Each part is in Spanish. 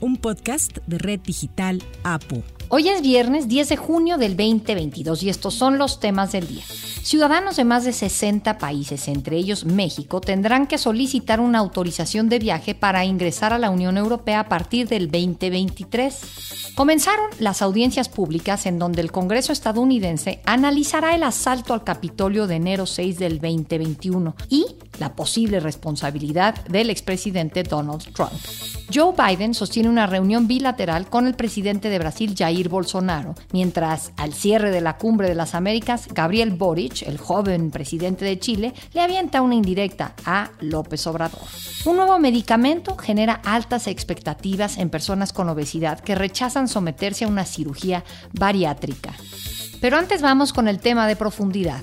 un podcast de Red Digital APU. Hoy es viernes 10 de junio del 2022 y estos son los temas del día. Ciudadanos de más de 60 países, entre ellos México, tendrán que solicitar una autorización de viaje para ingresar a la Unión Europea a partir del 2023. Comenzaron las audiencias públicas en donde el Congreso estadounidense analizará el asalto al Capitolio de enero 6 del 2021 y la posible responsabilidad del expresidente Donald Trump. Joe Biden sostiene una reunión bilateral con el presidente de Brasil, Jair Bolsonaro, mientras al cierre de la Cumbre de las Américas, Gabriel Boric, el joven presidente de Chile, le avienta una indirecta a López Obrador. Un nuevo medicamento genera altas expectativas en personas con obesidad que rechazan someterse a una cirugía bariátrica. Pero antes vamos con el tema de profundidad.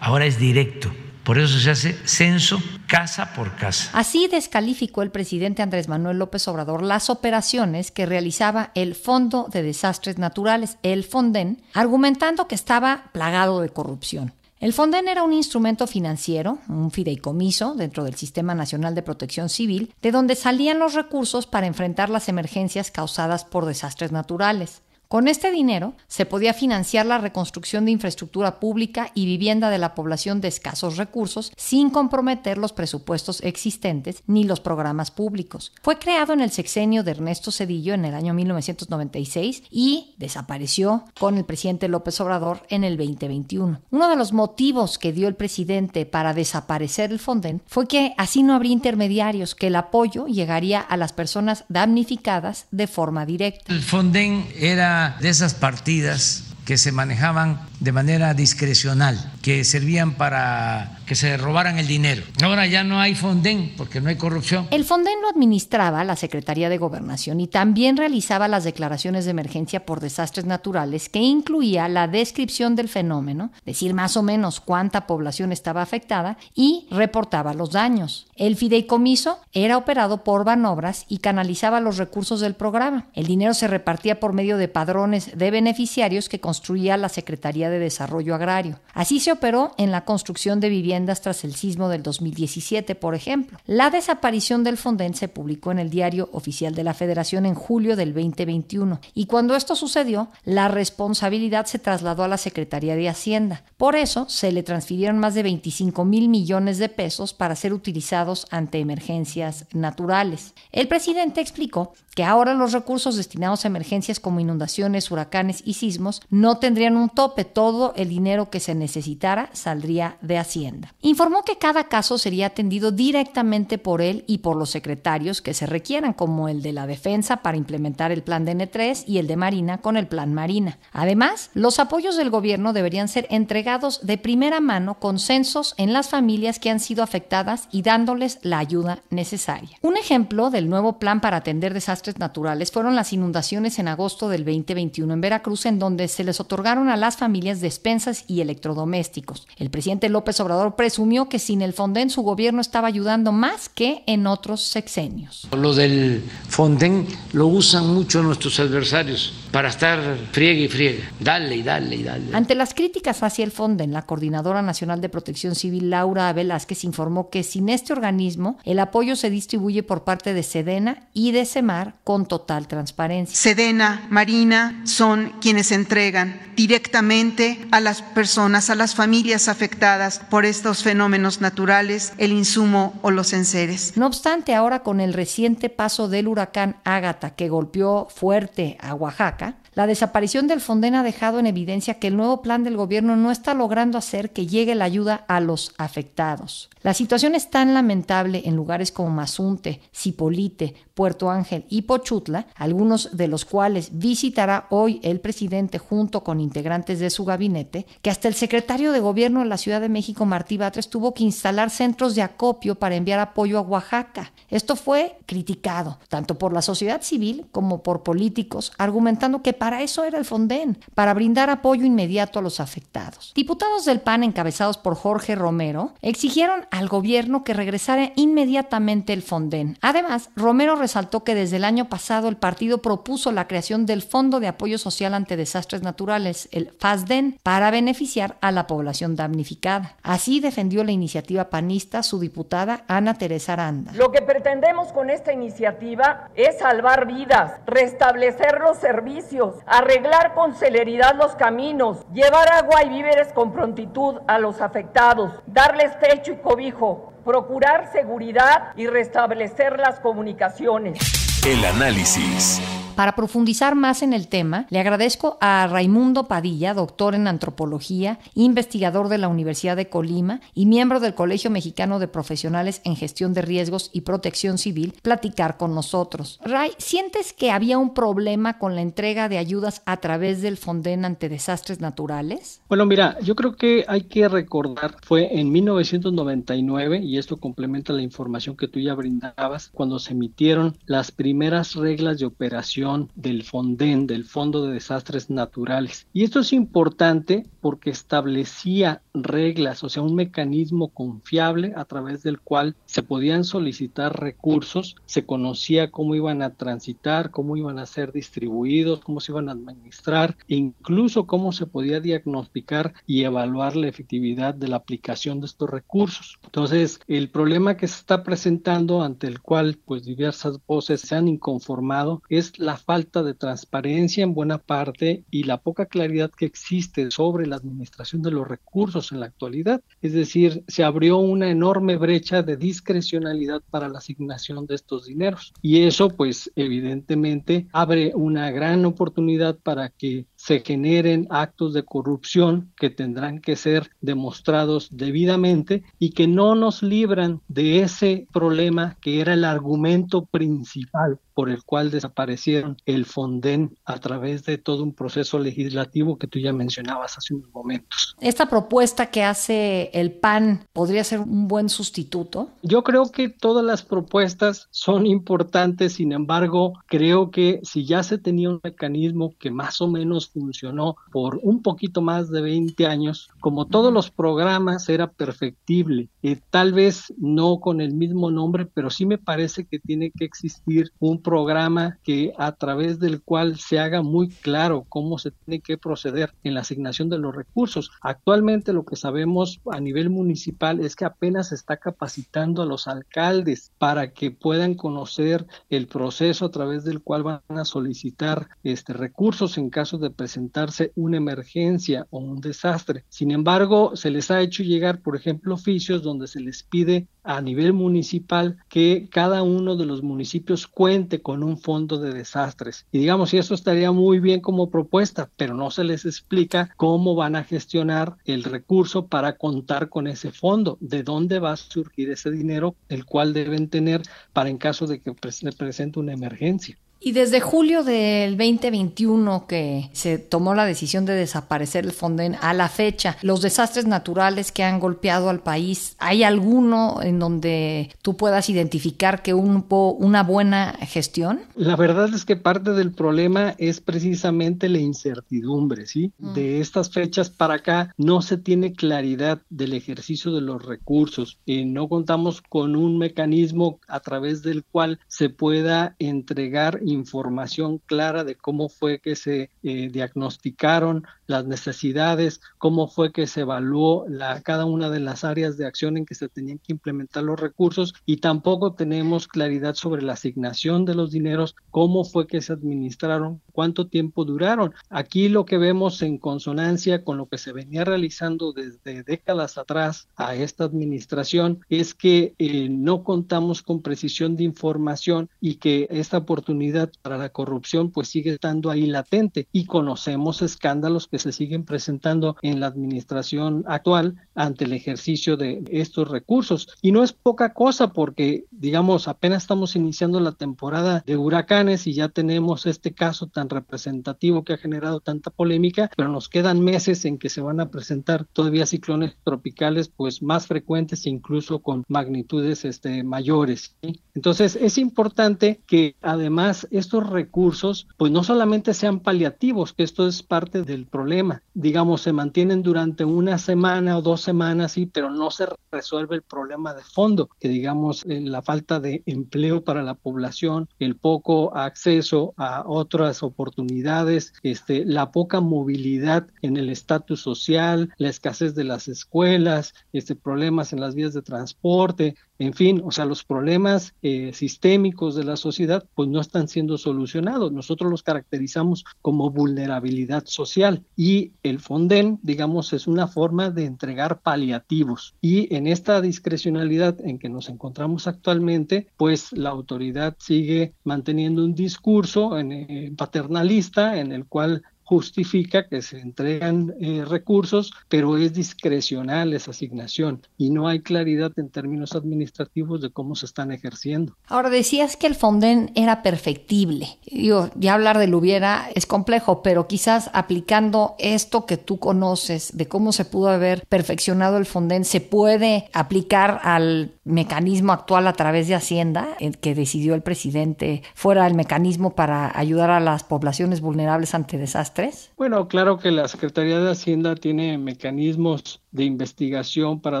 Ahora es directo por eso se hace censo casa por casa. Así descalificó el presidente Andrés Manuel López Obrador las operaciones que realizaba el Fondo de Desastres Naturales, el Fonden, argumentando que estaba plagado de corrupción. El Fonden era un instrumento financiero, un fideicomiso dentro del Sistema Nacional de Protección Civil, de donde salían los recursos para enfrentar las emergencias causadas por desastres naturales. Con este dinero se podía financiar la reconstrucción de infraestructura pública y vivienda de la población de escasos recursos sin comprometer los presupuestos existentes ni los programas públicos. Fue creado en el sexenio de Ernesto Cedillo en el año 1996 y desapareció con el presidente López Obrador en el 2021. Uno de los motivos que dio el presidente para desaparecer el Fonden fue que así no habría intermediarios, que el apoyo llegaría a las personas damnificadas de forma directa. El Fonden era de esas partidas que se manejaban de manera discrecional, que servían para que se robaran el dinero. Ahora ya no hay Fonden porque no hay corrupción. El Fonden lo administraba la Secretaría de Gobernación y también realizaba las declaraciones de emergencia por desastres naturales que incluía la descripción del fenómeno, decir más o menos cuánta población estaba afectada y reportaba los daños. El fideicomiso era operado por Banobras y canalizaba los recursos del programa. El dinero se repartía por medio de padrones de beneficiarios que construía la Secretaría de Desarrollo Agrario. Así se operó en la construcción de viviendas tras el sismo del 2017, por ejemplo. La desaparición del Fonden se publicó en el Diario Oficial de la Federación en julio del 2021 y cuando esto sucedió, la responsabilidad se trasladó a la Secretaría de Hacienda. Por eso se le transfirieron más de 25 mil millones de pesos para ser utilizados ante emergencias naturales. El presidente explicó que ahora los recursos destinados a emergencias como inundaciones, huracanes y sismos no tendrían un tope. Todo el dinero que se necesitara saldría de Hacienda. Informó que cada caso sería atendido directamente por él y por los secretarios que se requieran, como el de la defensa para implementar el plan de N3 y el de Marina con el plan Marina. Además, los apoyos del gobierno deberían ser entregados de primera mano con censos en las familias que han sido afectadas y dándoles la ayuda necesaria. Un ejemplo del nuevo plan para atender desastres naturales fueron las inundaciones en agosto del 2021 en Veracruz, en donde se les otorgaron a las familias despensas y electrodomésticos. El presidente López Obrador presumió que sin el Fonden su gobierno estaba ayudando más que en otros sexenios. Lo del Fonden lo usan mucho nuestros adversarios para estar friegue y friegue, dale y dale y dale. Ante las críticas hacia el Fonden, la Coordinadora Nacional de Protección Civil, Laura Velázquez, informó que sin este organismo el apoyo se distribuye por parte de Sedena y de Semar con total transparencia. Sedena, Marina son quienes entregan directamente a las personas, a las familias afectadas por estos fenómenos naturales, el insumo o los enseres. No obstante, ahora con el reciente paso del huracán Ágata que golpeó fuerte a Oaxaca, la desaparición del Fonden ha dejado en evidencia que el nuevo plan del gobierno no está logrando hacer que llegue la ayuda a los afectados. La situación es tan lamentable en lugares como Mazunte, Cipolite, Puerto Ángel y Pochutla, algunos de los cuales visitará hoy el presidente junto con integrantes de su gabinete, que hasta el secretario de gobierno de la Ciudad de México, Martí Batres, tuvo que instalar centros de acopio para enviar apoyo a Oaxaca. Esto fue criticado tanto por la sociedad civil como por políticos, argumentando argumentando que para eso era el Fonden, para brindar apoyo inmediato a los afectados. Diputados del PAN encabezados por Jorge Romero exigieron al gobierno que regresara inmediatamente el Fonden. Además, Romero resaltó que desde el año pasado el partido propuso la creación del Fondo de Apoyo Social ante Desastres Naturales, el FASDEN, para beneficiar a la población damnificada. Así defendió la iniciativa panista su diputada Ana Teresa Aranda. Lo que pretendemos con esta iniciativa es salvar vidas, restablecer los servicios, arreglar con celeridad los caminos, llevar agua y víveres con prontitud a los afectados, darles techo y cobijo, procurar seguridad y restablecer las comunicaciones. El análisis. Para profundizar más en el tema, le agradezco a Raimundo Padilla, doctor en antropología, investigador de la Universidad de Colima y miembro del Colegio Mexicano de Profesionales en Gestión de Riesgos y Protección Civil, platicar con nosotros. Ray, ¿sientes que había un problema con la entrega de ayudas a través del Fonden ante desastres naturales? Bueno, mira, yo creo que hay que recordar, fue en 1999, y esto complementa la información que tú ya brindabas, cuando se emitieron las primeras reglas de operación del FONDEN, del Fondo de Desastres Naturales. Y esto es importante porque establecía reglas, o sea, un mecanismo confiable a través del cual se podían solicitar recursos, se conocía cómo iban a transitar, cómo iban a ser distribuidos, cómo se iban a administrar, e incluso cómo se podía diagnosticar y evaluar la efectividad de la aplicación de estos recursos. Entonces, el problema que se está presentando ante el cual pues diversas voces se han inconformado es la falta de transparencia en buena parte y la poca claridad que existe sobre la administración de los recursos en la actualidad. Es decir, se abrió una enorme brecha de discrecionalidad para la asignación de estos dineros. Y eso, pues, evidentemente abre una gran oportunidad para que se generen actos de corrupción que tendrán que ser demostrados debidamente y que no nos libran de ese problema que era el argumento principal por el cual desaparecieron el Fonden a través de todo un proceso legislativo que tú ya mencionabas hace unos momentos. ¿Esta propuesta que hace el PAN podría ser un buen sustituto? Yo creo que todas las propuestas son importantes, sin embargo, creo que si ya se tenía un mecanismo que más o menos funcionó por un poquito más de 20 años, como todos los programas era perfectible, y tal vez no con el mismo nombre, pero sí me parece que tiene que existir un programa que a través del cual se haga muy claro cómo se tiene que proceder en la asignación de los recursos. Actualmente lo que sabemos a nivel municipal es que apenas se está capacitando a los alcaldes para que puedan conocer el proceso a través del cual van a solicitar este recursos en caso de presentarse una emergencia o un desastre. Sin embargo, se les ha hecho llegar, por ejemplo, oficios donde se les pide a nivel municipal que cada uno de los municipios cuente con un fondo de desastres. Y digamos, y eso estaría muy bien como propuesta, pero no se les explica cómo van a gestionar el recurso para contar con ese fondo, de dónde va a surgir ese dinero, el cual deben tener para en caso de que se presente una emergencia. Y desde julio del 2021 que se tomó la decisión de desaparecer el Fonden a la fecha, los desastres naturales que han golpeado al país, ¿hay alguno en donde tú puedas identificar que hubo una buena gestión? La verdad es que parte del problema es precisamente la incertidumbre, ¿sí? Mm. De estas fechas para acá no se tiene claridad del ejercicio de los recursos y no contamos con un mecanismo a través del cual se pueda entregar información clara de cómo fue que se eh, diagnosticaron las necesidades, cómo fue que se evaluó cada una de las áreas de acción en que se tenían que implementar los recursos y tampoco tenemos claridad sobre la asignación de los dineros, cómo fue que se administraron, cuánto tiempo duraron. Aquí lo que vemos en consonancia con lo que se venía realizando desde décadas atrás a esta administración es que eh, no contamos con precisión de información y que esta oportunidad para la corrupción pues sigue estando ahí latente y conocemos escándalos que se siguen presentando en la administración actual ante el ejercicio de estos recursos. Y no es poca cosa porque, digamos, apenas estamos iniciando la temporada de huracanes y ya tenemos este caso tan representativo que ha generado tanta polémica, pero nos quedan meses en que se van a presentar todavía ciclones tropicales pues más frecuentes incluso con magnitudes este, mayores. Entonces es importante que además estos recursos pues no solamente sean paliativos, que esto es parte del problema, digamos, se mantienen durante una semana o dos semanas, sí, pero no se resuelve el problema de fondo, que digamos eh, la falta de empleo para la población, el poco acceso a otras oportunidades, este, la poca movilidad en el estatus social, la escasez de las escuelas, este, problemas en las vías de transporte, en fin, o sea, los problemas eh, sistémicos de la sociedad pues no están siendo solucionados. Nosotros los caracterizamos como vulnerabilidad social y el Fonden, digamos, es una forma de entregar paliativos. Y en esta discrecionalidad en que nos encontramos actualmente, pues la autoridad sigue manteniendo un discurso eh, paternalista en el cual justifica que se entregan eh, recursos, pero es discrecional esa asignación y no hay claridad en términos administrativos de cómo se están ejerciendo. Ahora decías que el Fonden era perfectible. Digo, ya hablar del hubiera es complejo, pero quizás aplicando esto que tú conoces de cómo se pudo haber perfeccionado el Fonden, se puede aplicar al mecanismo actual a través de Hacienda, que decidió el presidente fuera el mecanismo para ayudar a las poblaciones vulnerables ante desastres? Bueno, claro que la Secretaría de Hacienda tiene mecanismos de investigación para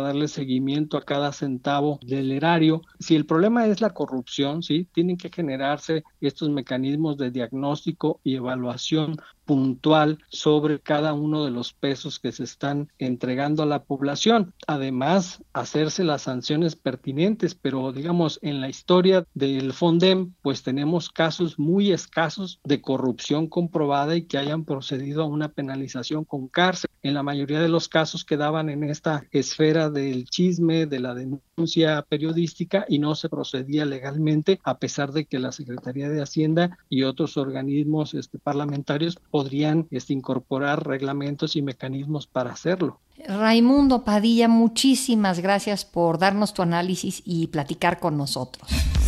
darle seguimiento a cada centavo del erario. Si el problema es la corrupción, sí, tienen que generarse estos mecanismos de diagnóstico y evaluación puntual sobre cada uno de los pesos que se están entregando a la población. Además, hacerse las sanciones pertinentes, pero digamos, en la historia del FONDEM, pues tenemos casos muy escasos de corrupción comprobada y que hayan procedido a una penalización con cárcel. En la mayoría de los casos quedaban en esta esfera del chisme, de la denuncia periodística y no se procedía legalmente, a pesar de que la Secretaría de Hacienda y otros organismos este, parlamentarios podrían este, incorporar reglamentos y mecanismos para hacerlo. Raimundo Padilla, muchísimas gracias por darnos tu análisis y platicar con nosotros.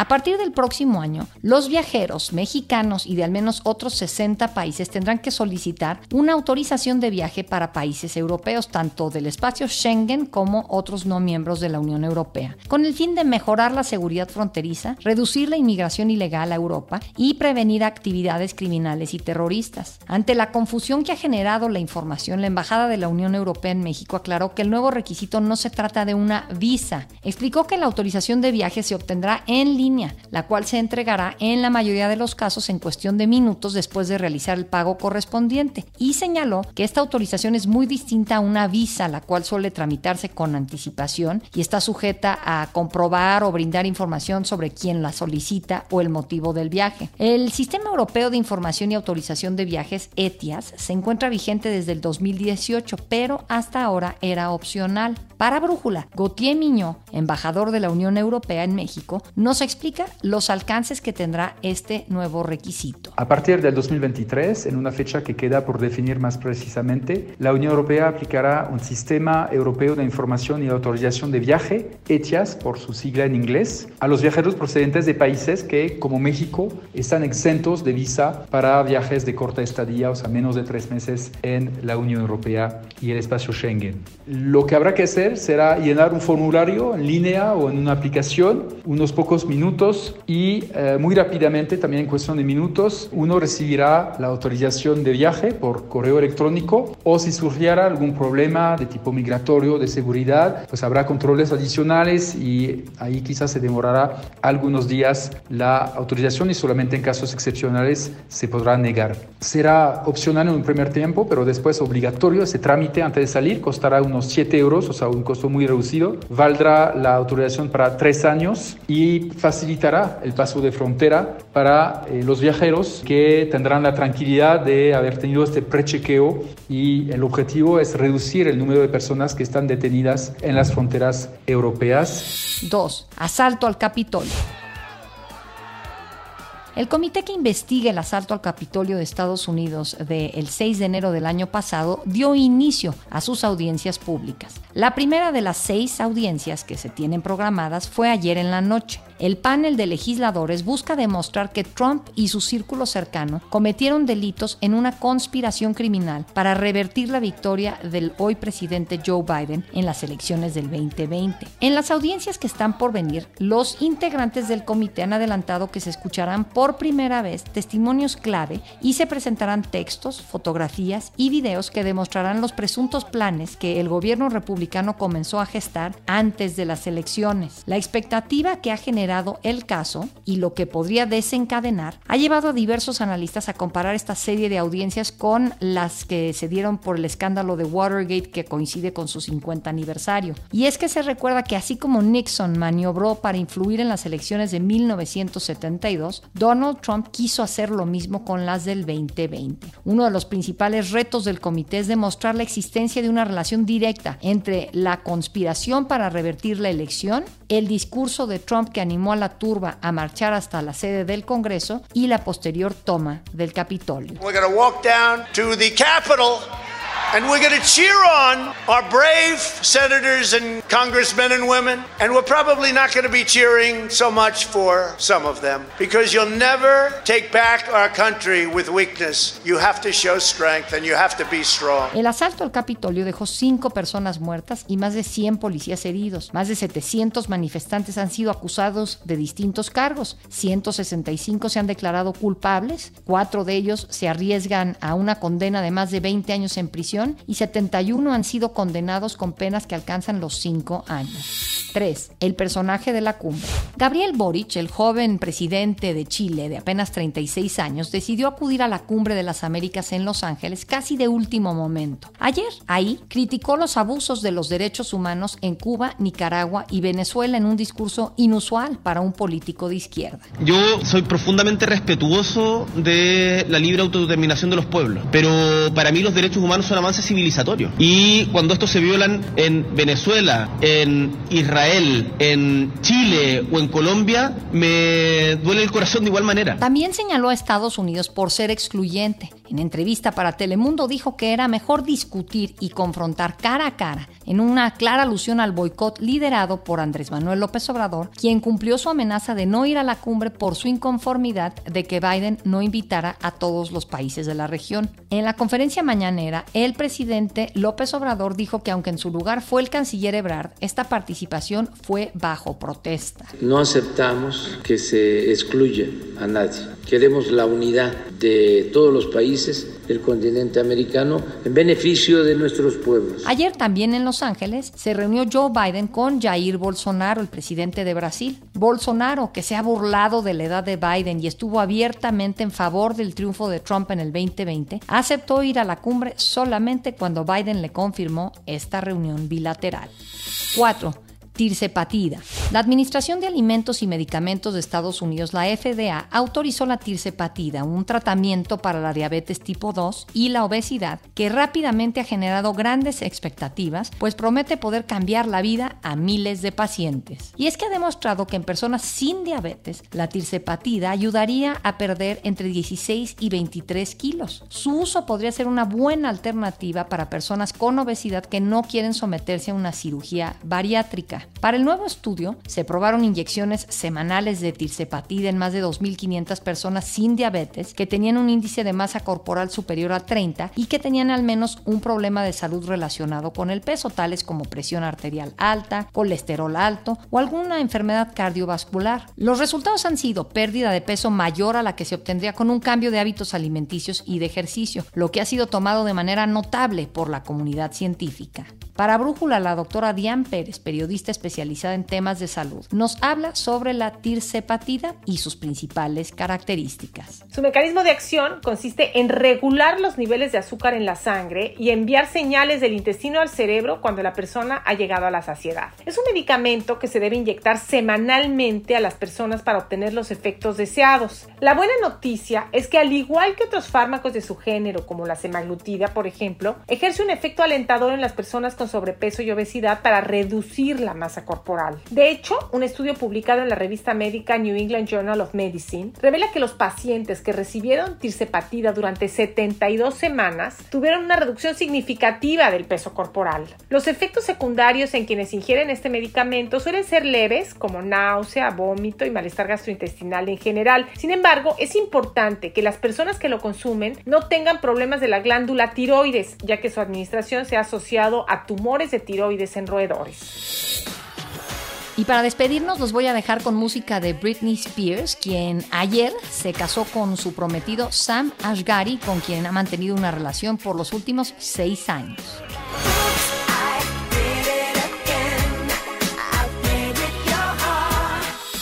A partir del próximo año, los viajeros mexicanos y de al menos otros 60 países tendrán que solicitar una autorización de viaje para países europeos, tanto del espacio Schengen como otros no miembros de la Unión Europea, con el fin de mejorar la seguridad fronteriza, reducir la inmigración ilegal a Europa y prevenir actividades criminales y terroristas. Ante la confusión que ha generado la información, la Embajada de la Unión Europea en México aclaró que el nuevo requisito no se trata de una visa. Explicó que la autorización de viaje se obtendrá en línea la cual se entregará en la mayoría de los casos en cuestión de minutos después de realizar el pago correspondiente. Y señaló que esta autorización es muy distinta a una visa, la cual suele tramitarse con anticipación y está sujeta a comprobar o brindar información sobre quién la solicita o el motivo del viaje. El Sistema Europeo de Información y Autorización de Viajes, ETIAS, se encuentra vigente desde el 2018, pero hasta ahora era opcional. Para Brújula, Gautier Miño, embajador de la Unión Europea en México, nos explica los alcances que tendrá este nuevo requisito. A partir del 2023, en una fecha que queda por definir más precisamente, la Unión Europea aplicará un sistema europeo de información y autorización de viaje, ETIAS por su sigla en inglés, a los viajeros procedentes de países que, como México, están exentos de visa para viajes de corta estadía, o sea, menos de tres meses en la Unión Europea y el espacio Schengen. Lo que habrá que hacer será llenar un formulario en línea o en una aplicación, unos pocos minutos y eh, muy rápidamente, también en cuestión de minutos, uno recibirá la autorización de viaje por correo electrónico o si surgiera algún problema de tipo migratorio, de seguridad, pues habrá controles adicionales y ahí quizás se demorará algunos días la autorización y solamente en casos excepcionales se podrá negar. Será opcional en un primer tiempo, pero después obligatorio ese trámite antes de salir, costará unos 7 euros, o sea, un costo muy reducido, valdrá la autorización para tres años y facilitará el paso de frontera para eh, los viajeros que tendrán la tranquilidad de haber tenido este prechequeo y el objetivo es reducir el número de personas que están detenidas en las fronteras europeas. 2. Asalto al Capitolio. El comité que investiga el asalto al Capitolio de Estados Unidos del 6 de enero del año pasado dio inicio a sus audiencias públicas. La primera de las seis audiencias que se tienen programadas fue ayer en la noche. El panel de legisladores busca demostrar que Trump y su círculo cercano cometieron delitos en una conspiración criminal para revertir la victoria del hoy presidente Joe Biden en las elecciones del 2020. En las audiencias que están por venir, los integrantes del comité han adelantado que se escucharán por primera vez testimonios clave y se presentarán textos, fotografías y videos que demostrarán los presuntos planes que el gobierno republicano comenzó a gestar antes de las elecciones. La expectativa que ha generado el caso y lo que podría desencadenar ha llevado a diversos analistas a comparar esta serie de audiencias con las que se dieron por el escándalo de Watergate que coincide con su 50 aniversario. Y es que se recuerda que así como Nixon maniobró para influir en las elecciones de 1972, Donald Trump quiso hacer lo mismo con las del 2020. Uno de los principales retos del comité es demostrar la existencia de una relación directa entre la conspiración para revertir la elección, el discurso de Trump que animó animó a la turba a marchar hasta la sede del Congreso y la posterior toma del Capitolio. We're and we're going to cheer on our brave senators and congressmen and women. And we're probably not going to be cheering so much for some of them because you'll never take back our country with weakness. You have to show strength and you have to be strong. El asalto al Capitolio dejó cinco personas muertas y más de 100 policías heridos. Más de 700 manifestantes han sido acusados de distintos cargos. 165 se han declarado culpables. Cuatro de ellos se arriesgan a una condena de más de 20 años en prisión y 71 han sido condenados con penas que alcanzan los 5 años. 3. El personaje de la cumbre. Gabriel Boric, el joven presidente de Chile de apenas 36 años, decidió acudir a la cumbre de las Américas en Los Ángeles casi de último momento. Ayer, ahí, criticó los abusos de los derechos humanos en Cuba, Nicaragua y Venezuela en un discurso inusual para un político de izquierda. Yo soy profundamente respetuoso de la libre autodeterminación de los pueblos, pero para mí los derechos humanos son avance civilizatorio. Y cuando estos se violan en Venezuela, en Israel, en Chile o en Colombia, me duele el corazón de igual manera. También señaló a Estados Unidos por ser excluyente. En entrevista para Telemundo dijo que era mejor discutir y confrontar cara a cara, en una clara alusión al boicot liderado por Andrés Manuel López Obrador, quien cumplió su amenaza de no ir a la cumbre por su inconformidad de que Biden no invitara a todos los países de la región. En la conferencia mañanera, el presidente López Obrador dijo que aunque en su lugar fue el canciller Ebrard, esta participación fue bajo protesta. No aceptamos que se excluya a nadie. Queremos la unidad de todos los países del continente americano en beneficio de nuestros pueblos. Ayer también en Los Ángeles se reunió Joe Biden con Jair Bolsonaro, el presidente de Brasil. Bolsonaro, que se ha burlado de la edad de Biden y estuvo abiertamente en favor del triunfo de Trump en el 2020, aceptó ir a la cumbre solamente cuando Biden le confirmó esta reunión bilateral. 4 tirsepatida. La Administración de Alimentos y Medicamentos de Estados Unidos, la FDA, autorizó la tirsepatida, un tratamiento para la diabetes tipo 2 y la obesidad que rápidamente ha generado grandes expectativas, pues promete poder cambiar la vida a miles de pacientes. Y es que ha demostrado que en personas sin diabetes, la tirsepatida ayudaría a perder entre 16 y 23 kilos. Su uso podría ser una buena alternativa para personas con obesidad que no quieren someterse a una cirugía bariátrica. Para el nuevo estudio, se probaron inyecciones semanales de tirsepatida en más de 2.500 personas sin diabetes que tenían un índice de masa corporal superior a 30 y que tenían al menos un problema de salud relacionado con el peso, tales como presión arterial alta, colesterol alto o alguna enfermedad cardiovascular. Los resultados han sido pérdida de peso mayor a la que se obtendría con un cambio de hábitos alimenticios y de ejercicio, lo que ha sido tomado de manera notable por la comunidad científica. Para Brújula, la doctora Diane Pérez, periodista especializada en temas de salud, nos habla sobre la tirsepatida y sus principales características. Su mecanismo de acción consiste en regular los niveles de azúcar en la sangre y enviar señales del intestino al cerebro cuando la persona ha llegado a la saciedad. Es un medicamento que se debe inyectar semanalmente a las personas para obtener los efectos deseados. La buena noticia es que al igual que otros fármacos de su género, como la semaglutida, por ejemplo, ejerce un efecto alentador en las personas con sobrepeso y obesidad para reducir la masa corporal. De hecho, un estudio publicado en la revista médica New England Journal of Medicine revela que los pacientes que recibieron tirsepatida durante 72 semanas tuvieron una reducción significativa del peso corporal. Los efectos secundarios en quienes ingieren este medicamento suelen ser leves, como náusea, vómito y malestar gastrointestinal en general. Sin embargo, es importante que las personas que lo consumen no tengan problemas de la glándula tiroides, ya que su administración se ha asociado a tumores de tiroides en roedores. Y para despedirnos los voy a dejar con música de Britney Spears, quien ayer se casó con su prometido Sam Ashgari, con quien ha mantenido una relación por los últimos seis años.